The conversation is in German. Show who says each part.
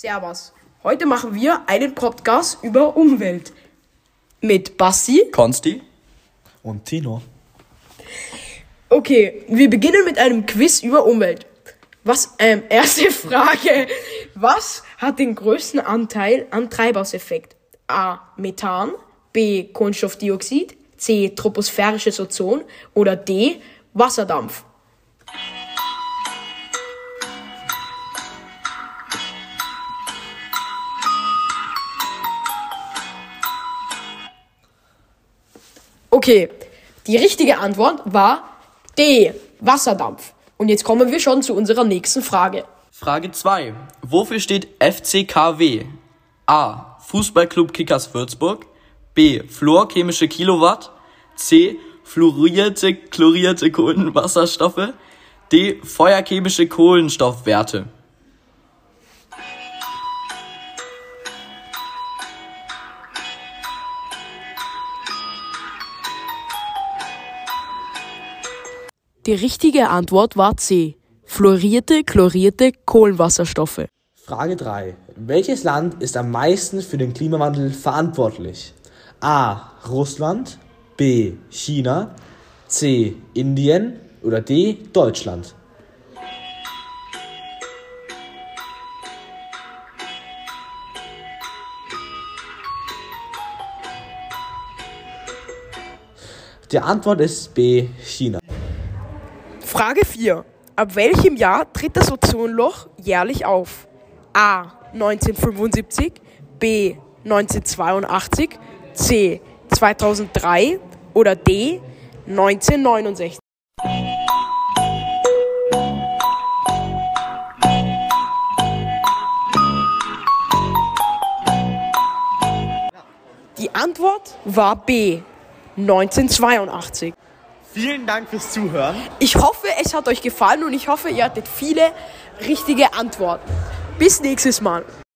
Speaker 1: Servus. Heute machen wir einen Podcast über Umwelt. Mit Basti.
Speaker 2: Konsti?
Speaker 3: Und Tino.
Speaker 1: Okay, wir beginnen mit einem Quiz über Umwelt. Was, ähm, erste Frage. Was hat den größten Anteil an Treibhauseffekt? A. Methan. B. Kohlenstoffdioxid. C. Troposphärisches Ozon. Oder D. Wasserdampf. Okay, die richtige Antwort war D. Wasserdampf. Und jetzt kommen wir schon zu unserer nächsten Frage.
Speaker 2: Frage 2. Wofür steht FCKW? A. Fußballclub Kickers Würzburg. B. Fluorchemische Kilowatt. C. Fluorierte, chlorierte Kohlenwasserstoffe. D. Feuerchemische Kohlenstoffwerte.
Speaker 1: Die richtige Antwort war C. Fluorierte, chlorierte Kohlenwasserstoffe.
Speaker 3: Frage 3. Welches Land ist am meisten für den Klimawandel verantwortlich? A. Russland. B. China. C. Indien. Oder D. Deutschland. Die Antwort ist B. China.
Speaker 1: Frage 4. Ab welchem Jahr tritt das Ozonloch jährlich auf? A. 1975, B. 1982, C. 2003 oder D. 1969. Die Antwort war B. 1982.
Speaker 3: Vielen Dank fürs Zuhören.
Speaker 1: Ich hoffe, es hat euch gefallen und ich hoffe, ihr hattet viele richtige Antworten. Bis nächstes Mal.